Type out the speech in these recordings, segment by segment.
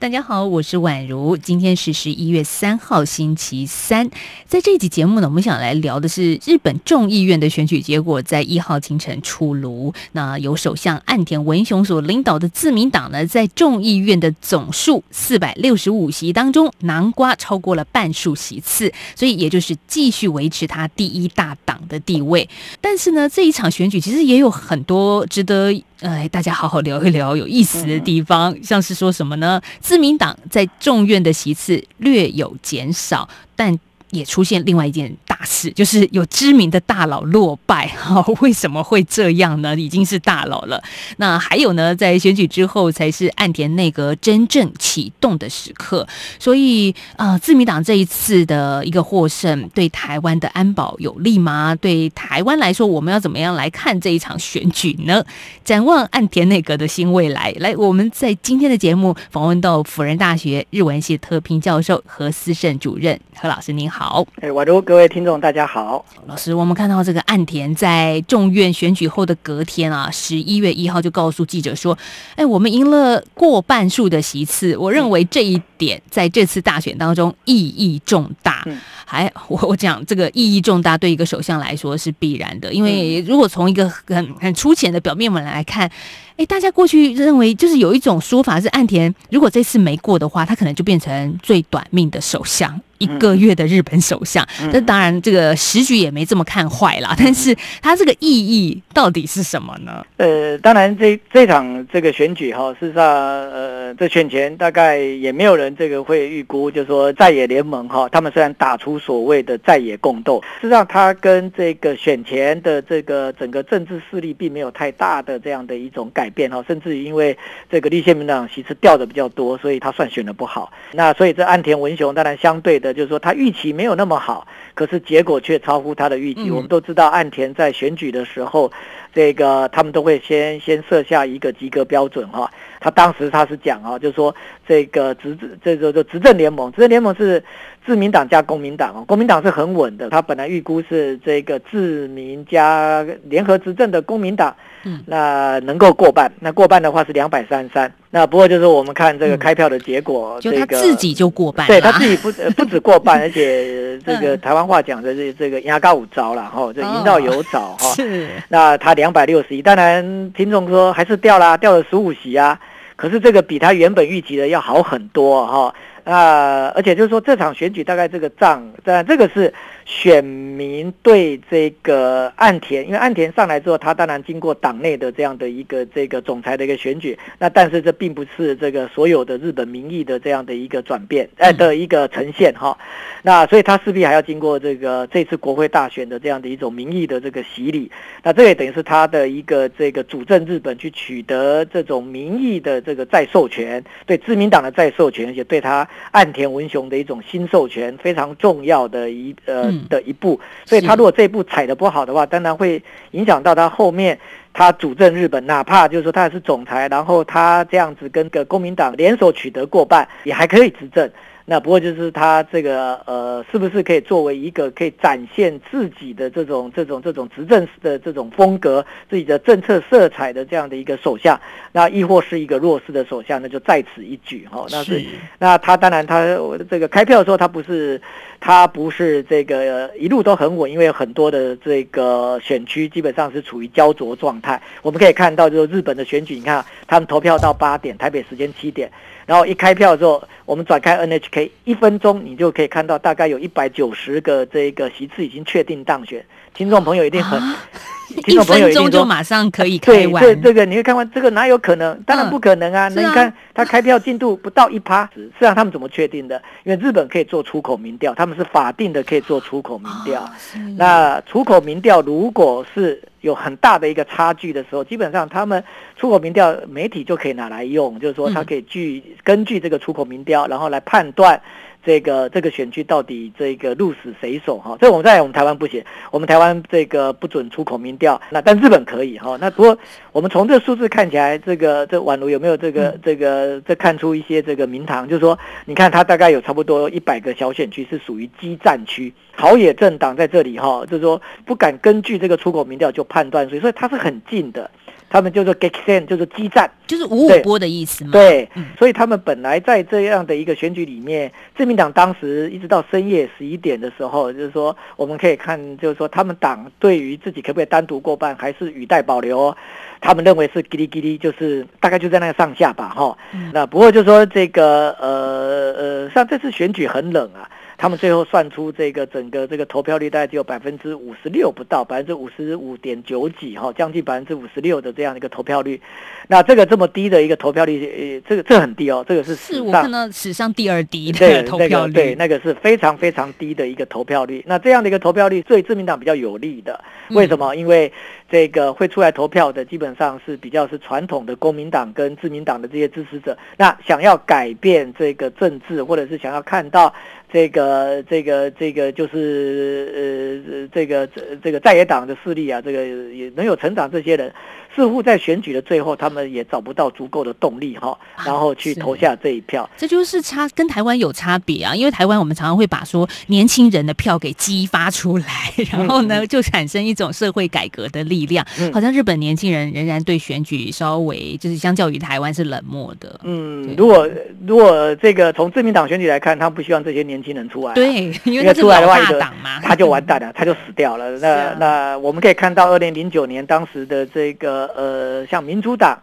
大家好，我是宛如。今天是十一月三号，星期三。在这集节目呢，我们想来聊的是日本众议院的选举结果，在一号清晨出炉。那由首相岸田文雄所领导的自民党呢，在众议院的总数四百六十五席当中，南瓜超过了半数席次，所以也就是继续维持他第一大党的地位。但是呢，这一场选举其实也有很多值得。哎，大家好好聊一聊有意思的地方，像是说什么呢？自民党在众院的席次略有减少，但。也出现另外一件大事，就是有知名的大佬落败。哈，为什么会这样呢？已经是大佬了。那还有呢，在选举之后才是岸田内阁真正启动的时刻。所以，呃，自民党这一次的一个获胜，对台湾的安保有利吗？对台湾来说，我们要怎么样来看这一场选举呢？展望岸田内阁的新未来。来，我们在今天的节目访问到辅仁大学日文系特聘教授何思胜主任何老师，您好。哎，宛如各位听众，大家好。老师，我们看到这个岸田在众院选举后的隔天啊，十一月一号就告诉记者说：“哎，我们赢了过半数的席次。”我认为这一点在这次大选当中意义重大。还我我讲这个意义重大，对一个首相来说是必然的，因为如果从一个很很粗浅的表面文来看。哎，大家过去认为就是有一种说法是，岸田如果这次没过的话，他可能就变成最短命的首相，一个月的日本首相。那当然，这个时局也没这么看坏啦。但是，他这个意义到底是什么呢？呃，当然，这这场这个选举哈，事实上，呃，这选前大概也没有人这个会预估，就是说在野联盟哈，他们虽然打出所谓的在野共斗，事实上，他跟这个选前的这个整个政治势力并没有太大的这样的一种改。变哈，甚至于因为这个立宪民党席次掉的比较多，所以他算选的不好。那所以这岸田文雄当然相对的，就是说他预期没有那么好，可是结果却超乎他的预期。我们都知道岸田在选举的时候，这个他们都会先先设下一个及格标准哈。他当时他是讲啊，就是说这个执这个就执政联盟，执政联盟是。自民党加公民党哦，国民党是很稳的，他本来预估是这个自民加联合执政的公民党，嗯，那能够过半，那过半的话是两百三十三，那不过就是我们看这个开票的结果，就他自己就过半，对他自己不 不止过半，而且这个台湾话讲的这这个牙膏五招了哈，这阴道有找哈，是，那他两百六十一，当然听众说还是掉啦，掉了十五席啊，可是这个比他原本预期的要好很多哈。那而且就是说，这场选举大概这个账，但这个是选民对这个岸田，因为岸田上来之后，他当然经过党内的这样的一个这个总裁的一个选举，那但是这并不是这个所有的日本民意的这样的一个转变，哎的一个呈现哈。那所以他势必还要经过这个这次国会大选的这样的一种民意的这个洗礼，那这也等于是他的一个这个主政日本去取得这种民意的这个再授权，对自民党的再授权，而且对他。岸田文雄的一种新授权非常重要的一呃的一步，所以他如果这一步踩的不好的话，当然会影响到他后面他主政日本，哪怕就是说他也是总裁，然后他这样子跟个公民党联手取得过半，也还可以执政。那不过就是他这个呃，是不是可以作为一个可以展现自己的这种这种这种执政的这种风格、自己的政策色彩的这样的一个首相？那亦或是一个弱势的首相？那就在此一举哈。那是那他当然他这个开票的时候，他不是他不是这个一路都很稳，因为很多的这个选区基本上是处于焦灼状态。我们可以看到，就是日本的选举，你看他们投票到八点，台北时间七点。然后一开票之后，我们转开 NHK，一分钟你就可以看到，大概有一百九十个这个席次已经确定当选。听众朋友一定很，听众朋友一定就马上可以开完。对，这这个你会看完，这个哪有可能？当然不可能啊！那你看他开票进度不到一趴，实际上他们怎么确定的？因为日本可以做出口民调，他们是法定的可以做出口民调。那出口民调如果是有很大的一个差距的时候，基本上他们出口民调媒体就可以拿来用，就是说他可以据根据这个出口民调，然后来判断。这个这个选区到底这个鹿死谁手哈？这我们在我们台湾不行，我们台湾这个不准出口民调，那但日本可以哈。那不过我们从这数字看起来，这个这宛如有没有这个这个这看出一些这个名堂？就是说，你看它大概有差不多一百个小选区是属于激战区，朝野政党在这里哈，就是说不敢根据这个出口民调就判断，所以所以它是很近的。他们叫做 Gexen，就是激战，就是五五波的意思嘛。对，所以他们本来在这样的一个选举里面，自民党当时一直到深夜十一点的时候，就是说我们可以看，就是说他们党对于自己可不可以单独过半，还是语带保留。他们认为是叽哩叽哩，就是大概就在那个上下吧，哈。那不过就说这个呃呃，像这次选举很冷啊。他们最后算出这个整个这个投票率大概只有百分之五十六不到，百分之五十五点九几哈，将近百分之五十六的这样的一个投票率。那这个这么低的一个投票率，呃，这个这很低哦，这个是是我看到史上第二低的 投票率，对，那个是非常非常低的一个投票率。那这样的一个投票率对自民党比较有利的，为什么？因为这个会出来投票的基本上是比较是传统的公民党跟自民党的这些支持者。那想要改变这个政治，或者是想要看到。这个这个这个就是呃这个这这个在野党的势力啊，这个也能有成长，这些人似乎在选举的最后，他们也找不到足够的动力哈，然后去投下这一票。这就是差跟台湾有差别啊，因为台湾我们常常会把说年轻人的票给激发出来，然后呢就产生一种社会改革的力量。好像日本年轻人仍然对选举稍微就是相较于台湾是冷漠的。嗯，如果如果这个从自民党选举来看，他不希望这些年。轻人出来，对，因为出来的话，嘛，他就完蛋了，他就死掉了。那那我们可以看到，二零零九年当时的这个呃，像民主党，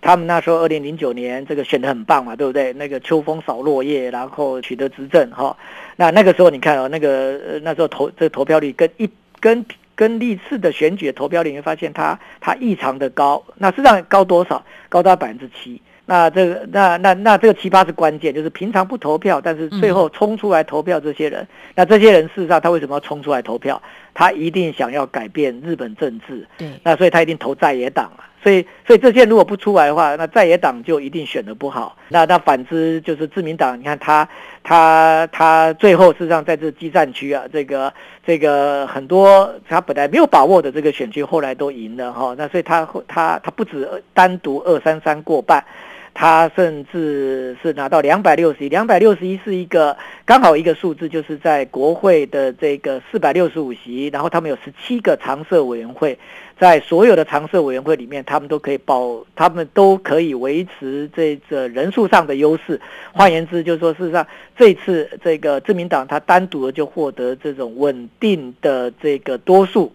他们那时候二零零九年这个选的很棒嘛，对不对？那个秋风扫落叶，然后取得执政哈。那那个时候你看哦，那个呃那时候投这个投票率跟一跟跟历次的选举的投票率，你会发现它它异常的高。那实际上高多少？高达百分之七。那这个，那那那这个奇葩是关键，就是平常不投票，但是最后冲出来投票这些人，那这些人事实上他为什么要冲出来投票？他一定想要改变日本政治，对，那所以他一定投在野党啊。所以所以这些如果不出来的话，那在野党就一定选的不好。那那反之就是自民党，你看他他他最后事实上在这激战区啊，这个这个很多他本来没有把握的这个选区，后来都赢了哈。那所以他他他不止单独二三三过半。他甚至是拿到两百六十一，两百六十一是一个刚好一个数字，就是在国会的这个四百六十五席，然后他们有十七个常设委员会，在所有的常设委员会里面，他们都可以保，他们都可以维持这个人数上的优势。换言之，就是说，事实上这次这个自民党他单独的就获得这种稳定的这个多数。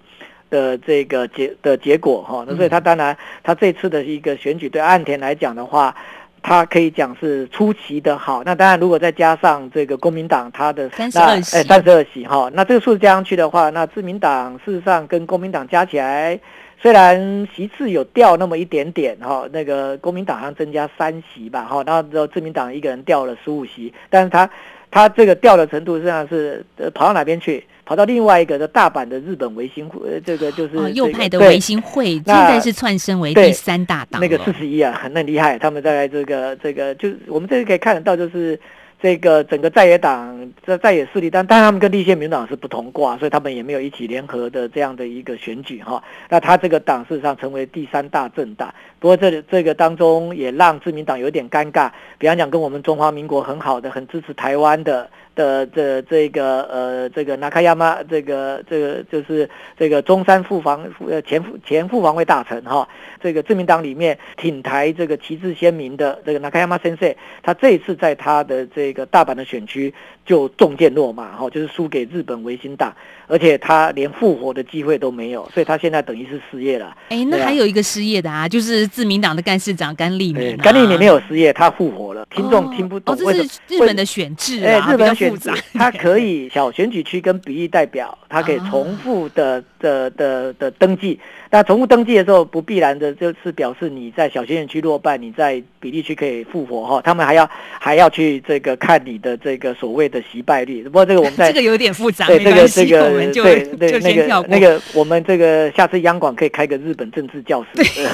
的这个结的结果哈，那所以他当然他这次的一个选举对岸田来讲的话，他可以讲是出奇的好。那当然如果再加上这个公民党他的三十二席，三十二席哈，那这个数字加上去的话，那自民党事实上跟公民党加起来，虽然席次有掉那么一点点哈，那个公民党好像增加三席吧哈，然后之后自民党一个人掉了十五席，但是他他这个掉的程度实际上是跑到哪边去？跑到另外一个的大阪的日本维新会，这个就是右派的维新会，现在是窜升为第三大党。那个四十一啊，很 很厉害。他们在这个这个，就我们这里可以看得到，就是。这个整个在野党在在野势力，但但他们跟立宪民主党是不同挂，所以他们也没有一起联合的这样的一个选举哈。那他这个党事实上成为第三大政党，不过这这个当中也让自民党有点尴尬。比方讲，跟我们中华民国很好的、很支持台湾的的这这个呃这个纳卡亚马这个这个就是这个中山副防呃前副前副防卫大臣哈，这个自民党里面挺台这个旗帜鲜明的这个纳卡亚马先生，他这一次在他的这这个大阪的选区就中箭落马哈，就是输给日本维新党，而且他连复活的机会都没有，所以他现在等于是失业了。哎，那还有一个失业的啊，就是自民党的干事长甘利明。甘利明没有失业，他复活了。听众听不懂，这是日本的选制啊，日本选制，他可以小选举区跟比例代表，他可以重复的的的的登记。那重复登记的时候，不必然的就是表示你在小选区落败，你在比例区可以复活哈。他们还要还要去这个看你的这个所谓的习败率。不过这个我们在 这个有点复杂，对这个这个我们就对 对就那先跳过个那个我们这个下次央广可以开个日本政治教室。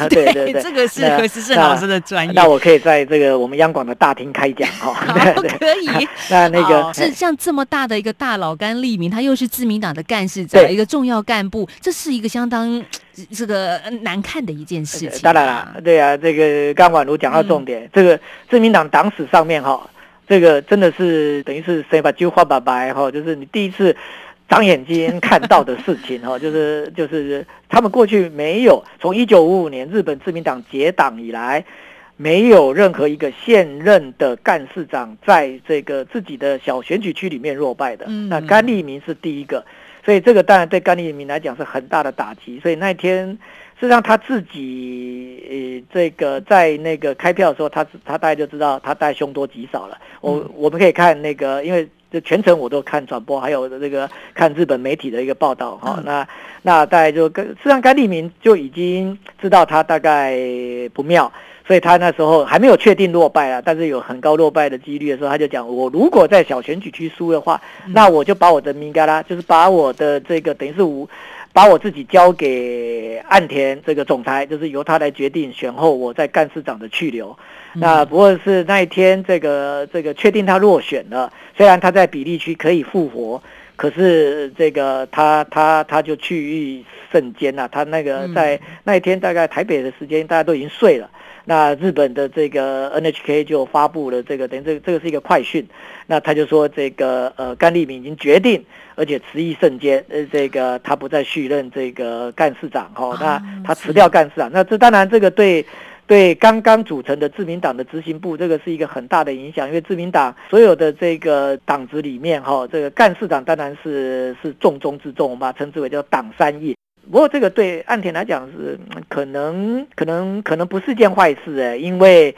对对对，这个是何时胜老师的专业。那我可以在这个我们央广的大厅开讲哈。可以。那那个是像这么大的一个大佬甘利明，他又是自民党的干事长，一个重要干部，这是一个相当这个难看的一件事情啊。当然啦，对啊，这个刚宛如讲到重嗯点，这个自民党党史上面哈，这个真的是等于是谁把句话把白哈，就是你第一次长眼睛看到的事情哈，就是就是他们过去没有从一九五五年日本自民党结党以来。没有任何一个现任的干事长在这个自己的小选举区里面落败的，嗯那甘利明是第一个，所以这个当然对甘利明来讲是很大的打击。所以那一天，事实上他自己呃这个在那个开票的时候，他他大概就知道他大概凶多吉少了。我我们可以看那个，因为这全程我都看转播，还有这个看日本媒体的一个报道哈、嗯那那大概就跟事实上甘利明就已经知道他大概不妙。所以他那时候还没有确定落败啊，但是有很高落败的几率的时候，他就讲：我如果在小选举区输的话，那我就把我的明嘎拉，就是把我的这个等于是我把我自己交给岸田这个总裁，就是由他来决定选后我在干事长的去留。那不过是那一天这个这个确定他落选了，虽然他在比例区可以复活。可是这个他他他就去意甚坚呐、他那个在那一天大概台北的时间大家都已经睡了，那日本的这个 NHK 就发布了这个等于这个这个是一个快讯，那他就说这个呃甘利明已经决定，而且辞意甚坚，呃这个他不再续任这个干事长哈、哦，那他辞掉干事长，那这当然这个对。对刚刚组成的自民党的执行部，这个是一个很大的影响，因为自民党所有的这个党职里面，哈，这个干事长当然是是重中之重，我们把它称之为叫党三役。不过这个对岸田来讲是可能可能可能不是件坏事哎，因为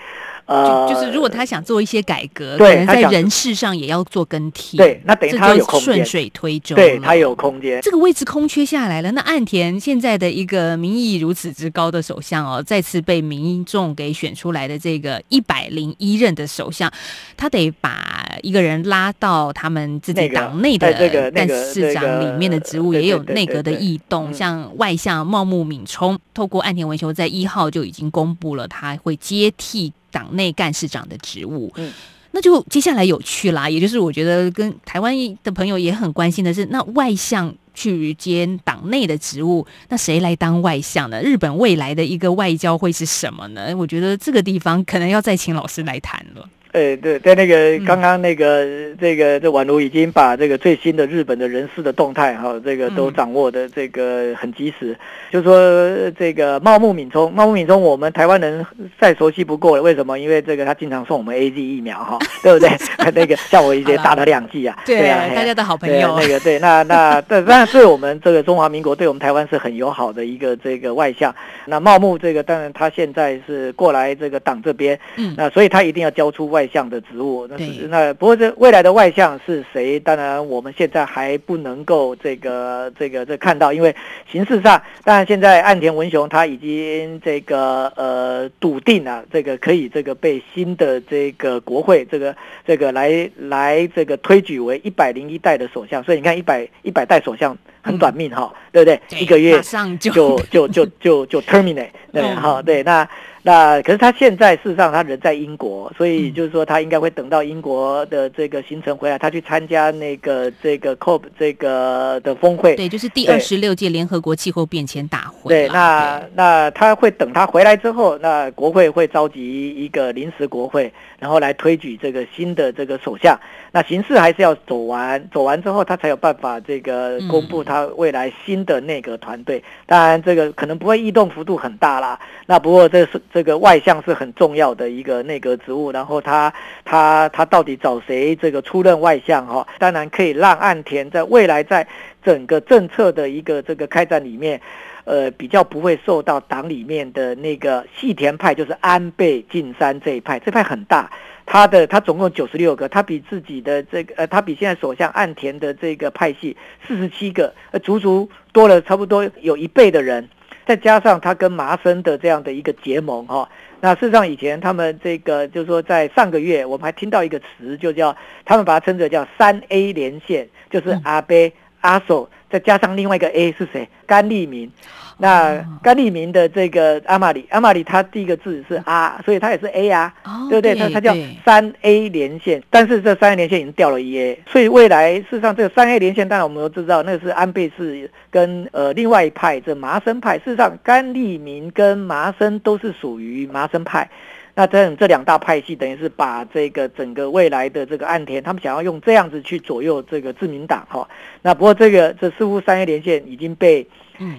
呃，就就是如果他想做一些改革，对可能在人事上也要做更替。对，那等于这他有就空间，顺水推舟对他有空间。这个位置空缺下来了，那岸田现在的一个民意如此之高的首相哦，再次被民众给选出来的这个一百零一任的首相，他得把一个人拉到他们自己那个党内的干个事长里面的职务，也有内阁的异动，嗯像外相茂木敏充，透过岸田文雄在一号就已经公布了，他会接替党内干事长的职务。嗯那就接下来有趣啦，也就是我觉得跟台湾的朋友也很关心的是，那外相去接党内的职务，那谁来当外相呢？日本未来的一个外交会是什么呢？我觉得这个地方可能要再请老师来谈了。呃，对，在那个嗯刚刚那个、这个这宛如已经把这个最新的日本的人事的动态哈，这个都嗯掌握的这个很及时。就说呃这个茂木敏充，茂木敏充我们台湾人再熟悉不过了，为什么？因为这个他经常送我们 A Z 疫苗哈，对不对？那个像我一些 好啦打了两剂啊，对啊，大家的好朋友。那个对，那那但当然对我们这个中华民国，对我们台湾是很友好的一个这个外向。那茂木这个当然他现在是过来这个党这边，嗯那所以他一定要交出外相的职务。那是那不过这未来的外向是谁？当然我们现在还不能够这个这个这看到，因为形式上，当然现在岸田文雄他已经这个呃笃定了，这个可以这个被新的这个国会这个这个来来这个推举为一百零一代的首相，所以你看一百一百代首相很短命哈，对不对？对一个月马上就就就就就就 terminate，对，嗯好，对，那那可是他现在事实上他人在英国，所以嗯就是说他应该会等到英国的这个行程回来，他去参加那个这个 COP 这个的峰会。对，就是第二十六届联合国气候变迁大会对，啦。那那他会等他回来之后，那国会会召集一个临时国会，然后来推举这个新的这个首相。那形势还是要走完，走完之后他才有办法这个嗯公布他未来新的内阁团队。当然，这个可能不会异动幅度很大啦。那不过这是这个外相是很重要的一个内阁职务，然后他他他到底找谁这个出任外相哈、当然可以让岸田在未来在整个政策的一个这个开展里面。呃，比较不会受到党里面的那个细田派，就是安倍晋三这一派，这派很大，他的他总共九十六个，他比自己的这个呃，他比现在首相岸田的这个派系四十七个，呃，足足多了差不多有一倍的人。再加上他跟麻生的这样的一个结盟哈。那事实上以前他们这个就是说在上个月我们还听到一个词，就叫他们把它称作叫三 A 连线，就是阿贝阿索再加上另外一个 A 是谁？甘利明。那甘利明的这个阿玛里，阿玛里他第一个字是啊，所以他也是 A 啊，对不对？他他叫三 A 连线，但是这三 A 连线已经掉了一 A，所以未来事实上这个三 A 连线，当然我们都知道，那个是安倍氏跟呃另外一派这麻生派，事实上甘利明跟麻生都是属于麻生派。那这这两大派系等于是把这个整个未来的这个岸田，他们想要用这样子去左右这个自民党哈。那不过这个这似乎三 A 连线已经被。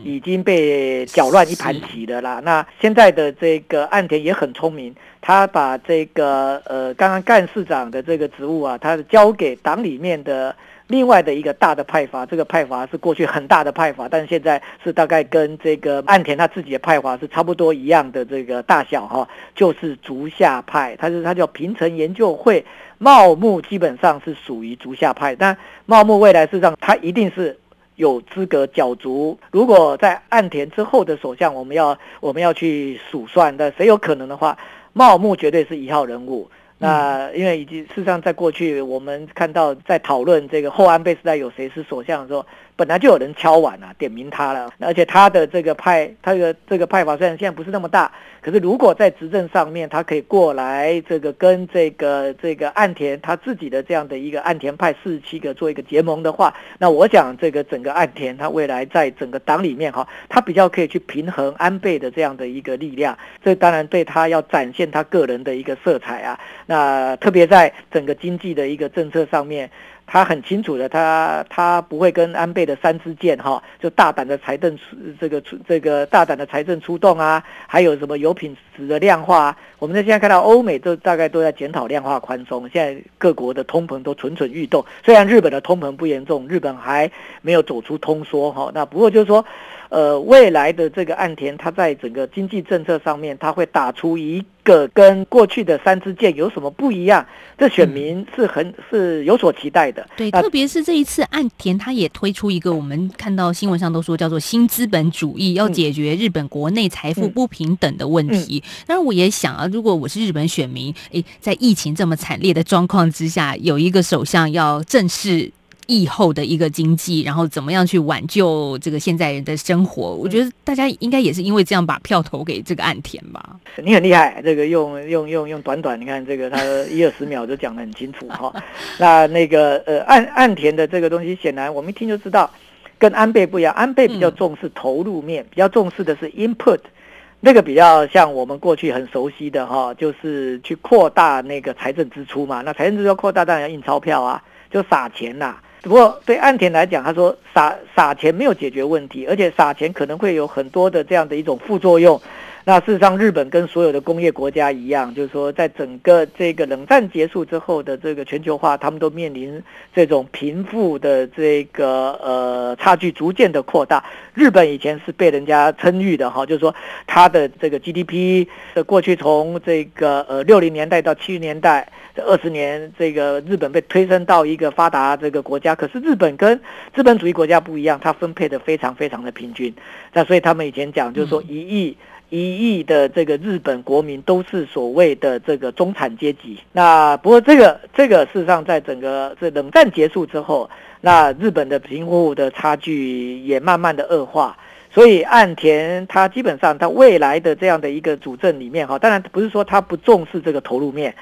已经被搅乱一盘棋的啦。那现在的这个岸田也很聪明，他把这个呃刚刚干事长的这个职务啊，他交给党里面的另外的一个大的派阀。这个派阀是过去很大的派阀，但现在是大概跟这个岸田他自己的派阀是差不多一样的这个大小哈，就是竹下派。他是他叫平成研究会，茂木基本上是属于竹下派，但茂木未来事实上他一定是。有资格角逐。如果在岸田之后的首相，我们要我们要去数算，那谁有可能的话，茂木绝对是一号人物。那因为已经事实上在过去，我们看到在讨论这个后安倍时代有谁是首相的时候。本来就有人敲碗了，点名他了，而且他的这个派，他的这个派法虽然现在不是那么大，可是如果在执政上面，他可以过来这个跟这个这个岸田他自己的这样的一个岸田派四十七个做一个结盟的话，那我想这个整个岸田他未来在整个党里面哈，他比较可以去平衡安倍的这样的一个力量，这当然对他要展现他个人的一个色彩啊，那特别在整个经济的一个政策上面。他很清楚的，他他不会跟安倍的三支箭哈，就大胆的财政出这个出这个大胆的财政出动啊，还有什么油品质的量化。我们在现在看到欧美都大概都在检讨量化宽松，现在各国的通膨都蠢蠢欲动。虽然日本的通膨不严重，日本还没有走出通缩哈，那不过就是说。呃，未来的这个岸田，他在整个经济政策上面，他会打出一个跟过去的三支箭有什么不一样？这选民是很是有所期待的。对，特别是这一次岸田，他也推出一个我们看到新闻上都说叫做新资本主义，要解决日本国内财富不平等的问题。当然，我也想啊，如果我是日本选民，诶，在疫情这么惨烈的状况之下，有一个首相要正式。疫后的一个经济，然后怎么样去挽救这个现在人的生活？我觉得大家应该也是因为这样把票投给这个岸田吧。你很厉害，这个用用用用短短，你看这个他一二十秒就讲得很清楚哈。那那个呃岸岸田的这个东西，显然我们一听就知道，跟安倍不一样。安倍比较重视投入面，比较重视的是 input，那个比较像我们过去很熟悉的哈，就是去扩大那个财政支出嘛。那财政支出扩大，当然要印钞票啊，就撒钱呐。不过对岸田来讲，他说撒撒钱没有解决问题，而且撒钱可能会有很多的这样的一种副作用。那事实上，日本跟所有的工业国家一样，就是说，在整个这个冷战结束之后的这个全球化，他们都面临这种贫富的这个呃差距逐渐的扩大。日本以前是被人家称誉的哈，就是说它的这个 GDP 的过去从这个呃六零年代到七零年代这二十年，这个日本被推升到一个发达这个国家。可是日本跟资本主义国家不一样，它分配的非常非常的平均。那所以他们以前讲就是说一亿。一亿的这个日本国民都是所谓的这个中产阶级。那不过这个这个事实上，在整个这冷战结束之后，那日本的贫富的差距也慢慢的恶化。所以岸田他基本上他未来的这样的一个主政里面哈，当然不是说他不重视这个投入面，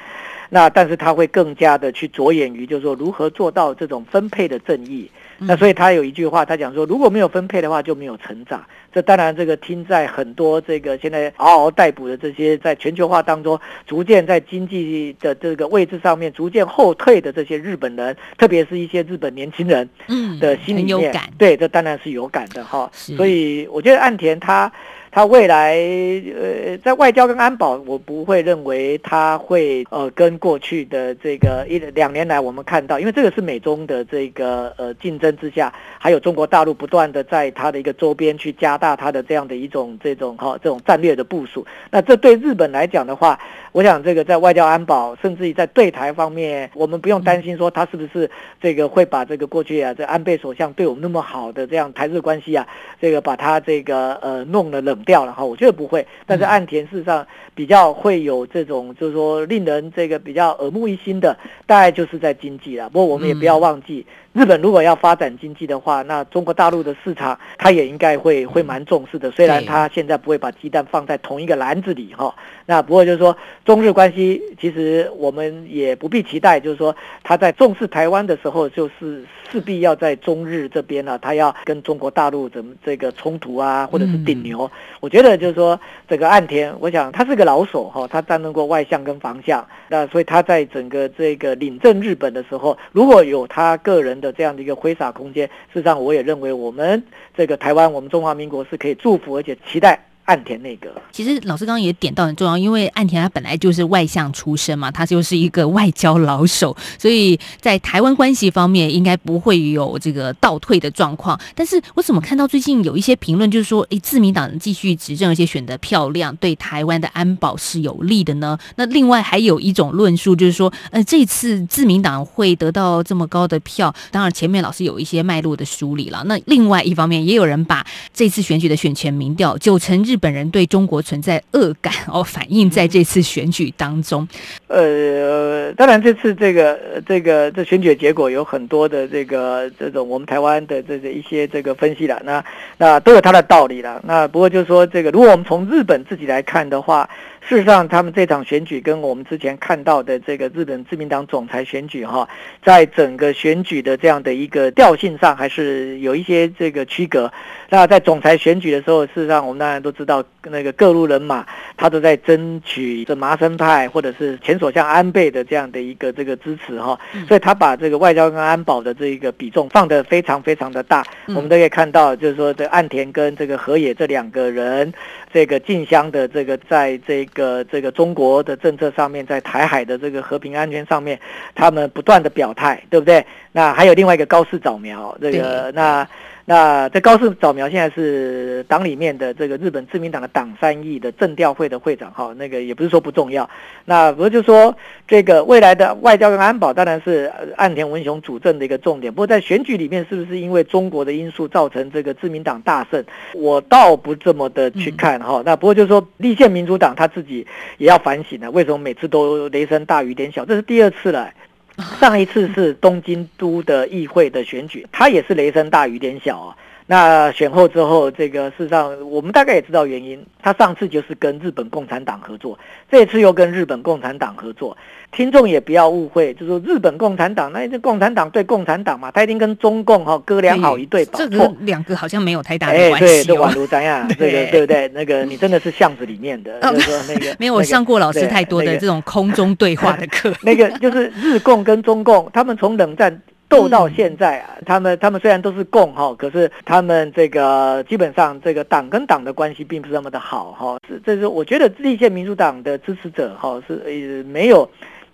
那但是他会更加的去着眼于就是说如何做到这种分配的正义。那所以他有一句话，他讲说，如果没有分配的话，就没有成长。这当然，这个听在很多这个现在嗷嗷待哺的这些在全球化当中，逐渐在经济的这个位置上面逐渐后退的这些日本人，特别是一些日本年轻人，嗯，的心里面，对，这当然是有感的哈。所以我觉得岸田他。他未来呃，在外交跟安保，我不会认为他会呃跟过去的这个一两年来我们看到，因为这个是美中的这个呃竞争之下，还有中国大陆不断的在他的一个周边去加大他的这样的一种这种哈这种战略的部署。那这对日本来讲的话，我想这个在外交安保，甚至于在对台方面，我们不用担心说他是不是这个会把这个过去啊，这安倍首相对我们那么好的这样台日关系啊，这个把他这个呃弄了冷掉了哈，我觉得不会。但是岸田事实上比较会有这种，就是说令人这个比较耳目一新的，大概就是在经济了。不过我们也不要忘记。日本如果要发展经济的话，那中国大陆的市场，它也应该会会蛮重视的。虽然它现在不会把鸡蛋放在同一个篮子里哈，那不过就是说中日关系，其实我们也不必期待，就是说他在重视台湾的时候，就是势必要在中日这边呢，他要跟中国大陆怎么这个冲突啊，或者是顶牛。我觉得就是说这个岸田，我想他是个老手哈，他担任过外相跟防相，那所以他在整个这个领政日本的时候，如果有他个人。的这样的一个挥洒空间，事实上，我也认为我们这个台湾，我们中华民国是可以祝福而且期待。岸田内阁，其实老师刚刚也点到很重要，因为岸田他本来就是外向出身嘛，他就是一个外交老手，所以在台湾关系方面应该不会有这个倒退的状况。但是我怎么看到最近有一些评论，就是说，诶，自民党继续执政，而且选得漂亮，对台湾的安保是有利的呢？那另外还有一种论述，就是说，呃，这次自民党会得到这么高的票，当然前面老师有一些脉络的梳理了。那另外一方面，也有人把这次选举的选前民调九成日。日本人对中国存在恶感哦，反映在这次选举当中。呃，当然这次这个这个这选举结果有很多的这个这种我们台湾的这个一些这个分析了，那那都有它的道理了。那不过就是说这个，如果我们从日本自己来看的话。事实上，他们这场选举跟我们之前看到的这个日本自民党总裁选举，哈，在整个选举的这样的一个调性上，还是有一些这个区隔。那在总裁选举的时候，事实上我们当然都知道，那个各路人马他都在争取这麻生派或者是前首相安倍的这样的一个这个支持，哈。所以他把这个外交跟安保的这一个比重放得非常非常的大。我们都可以看到，就是说这岸田跟这个河野这两个人，这个竞相的这个在这。个这个中国的政策上面，在台海的这个和平安全上面，他们不断的表态，对不对？那还有另外一个高市早苗，这个那。那这高市早苗现在是党里面的这个日本自民党的党三议的政调会的会长，哈，那个也不是说不重要。那不就说这个未来的外交跟安保当然是岸田文雄主政的一个重点。不过在选举里面，是不是因为中国的因素造成这个自民党大胜？我倒不这么的去看，哈。那不过就是说立宪民主党他自己也要反省了，为什么每次都雷声大雨点小？这是第二次了。上一次是东京都的议会的选举，它也是雷声大雨点小啊。那选后之后，这个事实上我们大概也知道原因。他上次就是跟日本共产党合作，这次又跟日本共产党合作。听众也不要误会，就说日本共产党，那这共产党对共产党嘛，他一定跟中共哈哥俩好一对。这个两个好像没有太大的关系。对，就宛如咱呀，这个对不对？那个你真的是巷子里面的，就是说那个 没有我上过老师太多的这种空中对话的课。那个就是日共跟中共，他们从冷战。斗到现在啊，他们他们虽然都是共哈，可是他们这个基本上这个党跟党的关系并不是那么的好哈。是，这是我觉得立宪民主党的支持者哈是呃没有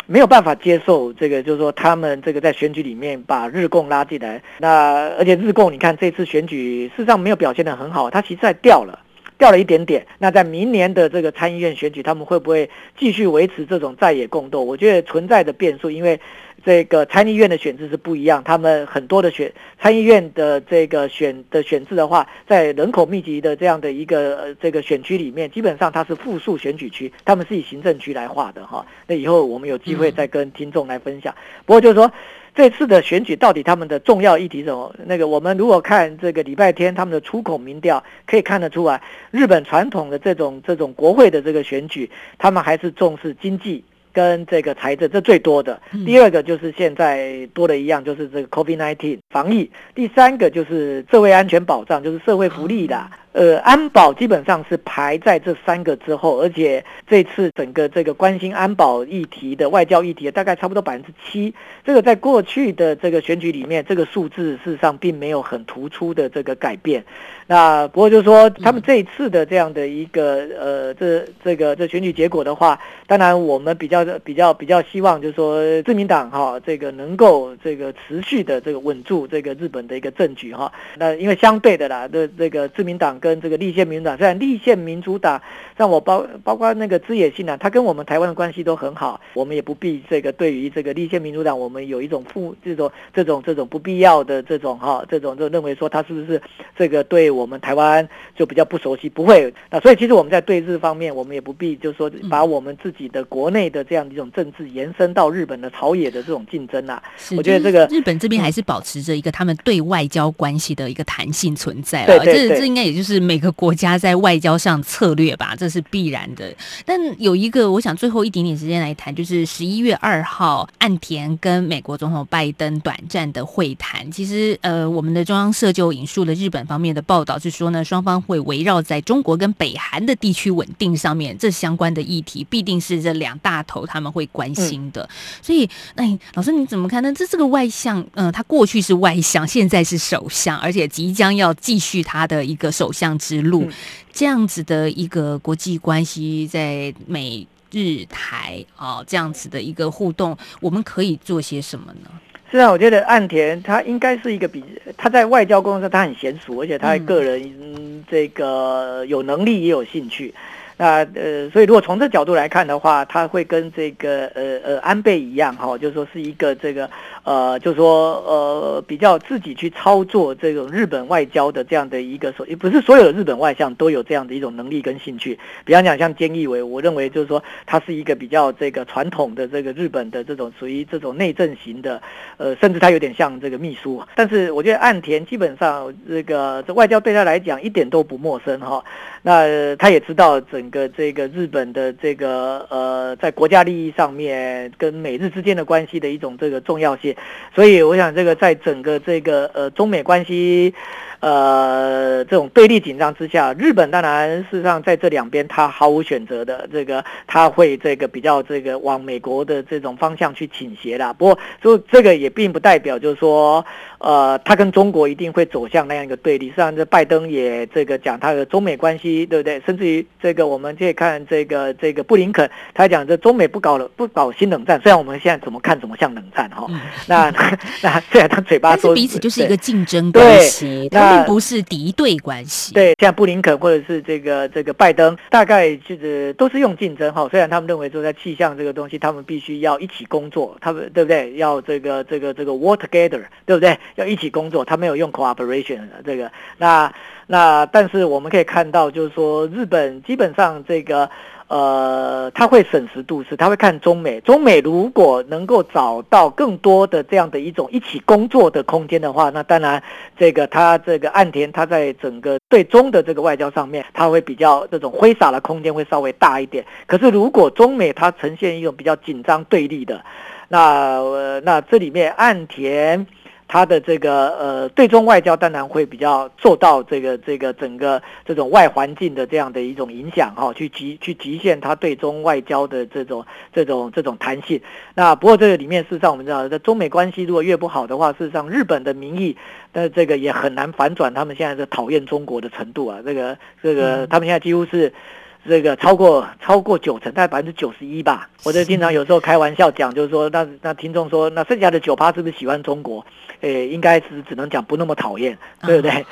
没有办法接受这个，就是说他们这个在选举里面把日共拉进来。那而且日共你看这次选举事实上没有表现的很好，他其实在掉了。掉了一点点，那在明年的这个参议院选举，他们会不会继续维持这种在野共斗？我觉得存在的变数，因为这个参议院的选制是不一样，他们很多的选参议院的这个选的选制的话，在人口密集的这样的一个这个选区里面，基本上它是复数选举区，他们是以行政区来划的哈。那以后我们有机会再跟听众来分享。不过就是说。这次的选举到底他们的重要议题什么？那个我们如果看这个礼拜天他们的出口民调，可以看得出来，日本传统的这种这种国会的这个选举，他们还是重视经济跟这个财政，这最多的。第二个就是现在多的一样，就是这个 COVID-19 防疫。第三个就是社会安全保障，就是社会福利的。呃，安保基本上是排在这三个之后，而且这次整个这个关心安保议题的外交议题，大概差不多百分之七。这个在过去的这个选举里面，这个数字事实上并没有很突出的这个改变。那不过就是说，他们这一次的这样的一个呃，这这个这选举结果的话，当然我们比较比较比较希望就是说，自民党哈这个能够这个持续的这个稳住这个日本的一个政局哈。那因为相对的啦，这这个自民党。跟这个立宪民主党，虽然立宪民主党让我包包括那个枝野信啊，他跟我们台湾的关系都很好，我们也不必这个对于这个立宪民主党，我们有一种负这种这种这种不必要的这种哈这种就认为说他是不是这个对我们台湾就比较不熟悉，不会。那所以其实我们在对日方面，我们也不必就是说把我们自己的国内的这样一种政治延伸到日本的朝野的这种竞争啊。我觉得这个日本这边还是保持着一个他们对外交关系的一个弹性存在了。这这应该也就是每个国家在外交上策略吧，这是必然的。但有一个，我想最后一点点时间来谈，就是十一月二号岸田跟美国总统拜登短暂的会谈。其实，呃，我们的中央社就引述了日本方面的报道，是说呢，双方会围绕在中国跟北韩的地区稳定上面，这相关的议题必定是这两大头他们会关心的。所以，哎，老师你怎么看呢？这这个外相，嗯，他过去是外相，现在是首相，而且即将要继续他的一个首相之路，这样子的一个国际关系，在美日台啊这样子的一个互动，我们可以做些什么呢？是啊，我觉得岸田他应该是一个比他在外交工作上他很娴熟，而且他个人这个有能力也有兴趣。那呃，所以如果从这角度来看的话，他会跟这个呃呃安倍一样哈，就是说是一个这个呃，就说呃比较自己去操作这种日本外交的这样的一个所，也不是所有的日本外相都有这样的一种能力跟兴趣。比方讲像菅义伟，我认为就是说他是一个比较这个传统的这个日本的这种属于这种内政型的，呃，甚至他有点像这个秘书。但是我觉得岸田基本上这个这外交对他来讲一点都不陌生哈。那他也知道整。个这个日本的这个呃，在国家利益上面跟美日之间的关系的一种这个重要性，所以我想这个在整个这个呃中美关系。呃，这种对立紧张之下，日本当然事实上在这两边他毫无选择的，这个他会这个比较这个往美国的这种方向去倾斜啦。不过，就这个也并不代表就是说，呃，他跟中国一定会走向那样一个对立。实际上，这拜登也这个讲他的中美关系，对不对？甚至于这个我们可以看这个这个布林肯，他讲这中美不搞了不搞新冷战。虽然我们现在怎么看怎么像冷战哈，那 那虽然他嘴巴说彼此就是一个竞争关系，那。并不是敌对关系。对，像布林肯或者是这个这个拜登，大概就是都是用竞争哈。虽然他们认为说在气象这个东西，他们必须要一起工作，他们对不对？要这个这个这个 work together，对不对？要一起工作，他没有用 cooperation 这个。那那但是我们可以看到，就是说日本基本上这个。呃，他会审时度势，他会看中美。中美如果能够找到更多的这样的一种一起工作的空间的话，那当然，这个他这个岸田他在整个对中的这个外交上面，他会比较这种挥洒的空间会稍微大一点。可是如果中美它呈现一种比较紧张对立的，那那这里面岸田。他的这个呃对中外交当然会比较受到这个这个整个这种外环境的这样的一种影响哈，去极去极限他对中外交的这种这种这种弹性。那不过这个里面事实上我们知道，在中美关系如果越不好的话，事实上日本的民意，那这个也很难反转他们现在的讨厌中国的程度啊。这个这个他们现在几乎是。这个超过超过九成，大概百分之九十一吧。我就经常有时候开玩笑讲，就是说，那那听众说，那剩下的九趴是不是喜欢中国？诶，应该是只能讲不那么讨厌，对不对？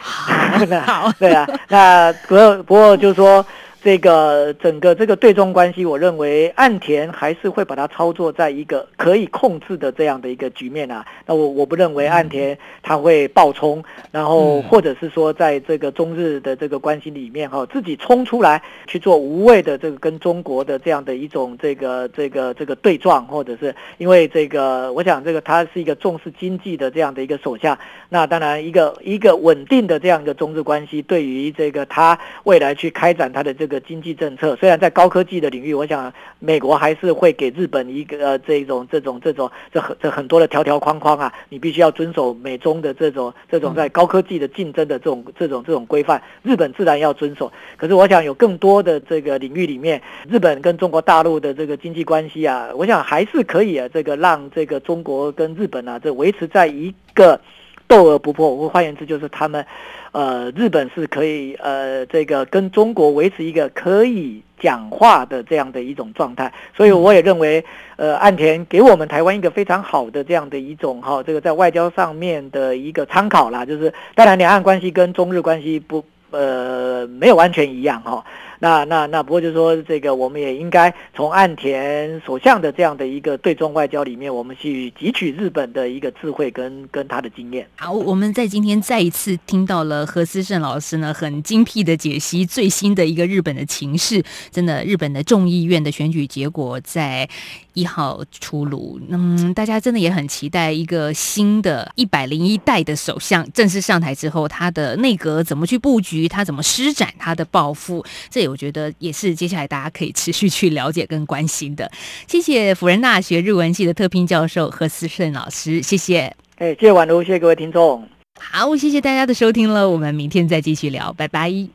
好，对啊。那不过不过就是说。这个整个这个对中关系，我认为岸田还是会把它操作在一个可以控制的这样的一个局面啊。那我我不认为岸田他会爆冲，然后或者是说在这个中日的这个关系里面哈，自己冲出来去做无谓的这个跟中国的这样的一种这个这个这个对撞，或者是因为这个，我想这个他是一个重视经济的这样的一个手下。那当然一个一个稳定的这样一个中日关系，对于这个他未来去开展他的这个经济政策，虽然在高科技的领域，我想美国还是会给日本一个这种这种这种这很这很多的条条框框啊，你必须要遵守美中的这种这种在高科技的竞争的这种这种这种规范，日本自然要遵守。可是我想有更多的这个领域里面，日本跟中国大陆的这个经济关系啊，我想还是可以啊，这个让这个中国跟日本啊，这维持在一个。斗而不破，我换言之就是他们，呃，日本是可以呃，这个跟中国维持一个可以讲话的这样的一种状态，所以我也认为，呃，岸田给我们台湾一个非常好的这样的一种哈，这个在外交上面的一个参考啦，就是当然两岸关系跟中日关系不。呃没有完全一样哈。那那那不过就是说，这个我们也应该从岸田首相的这样的一个对中外交里面，我们去汲取日本的一个智慧跟跟他的经验。好，我们在今天再一次听到了何思胜老师呢很精辟的解析最新的一个日本的情势。真的，日本的众议院的选举结果在一号出炉，嗯，大家真的也很期待一个新的一百零一代的首相正式上台之后，他的内阁怎么去布局，他怎么施展他的抱负，这也我觉得也是接下来大家可以持续去了解跟关心的。谢谢辅仁大学日文系的特聘教授何思胜老师，谢谢。哎，谢谢宛如，谢谢各位听众。好，谢谢大家的收听了，我们明天再继续聊，拜拜。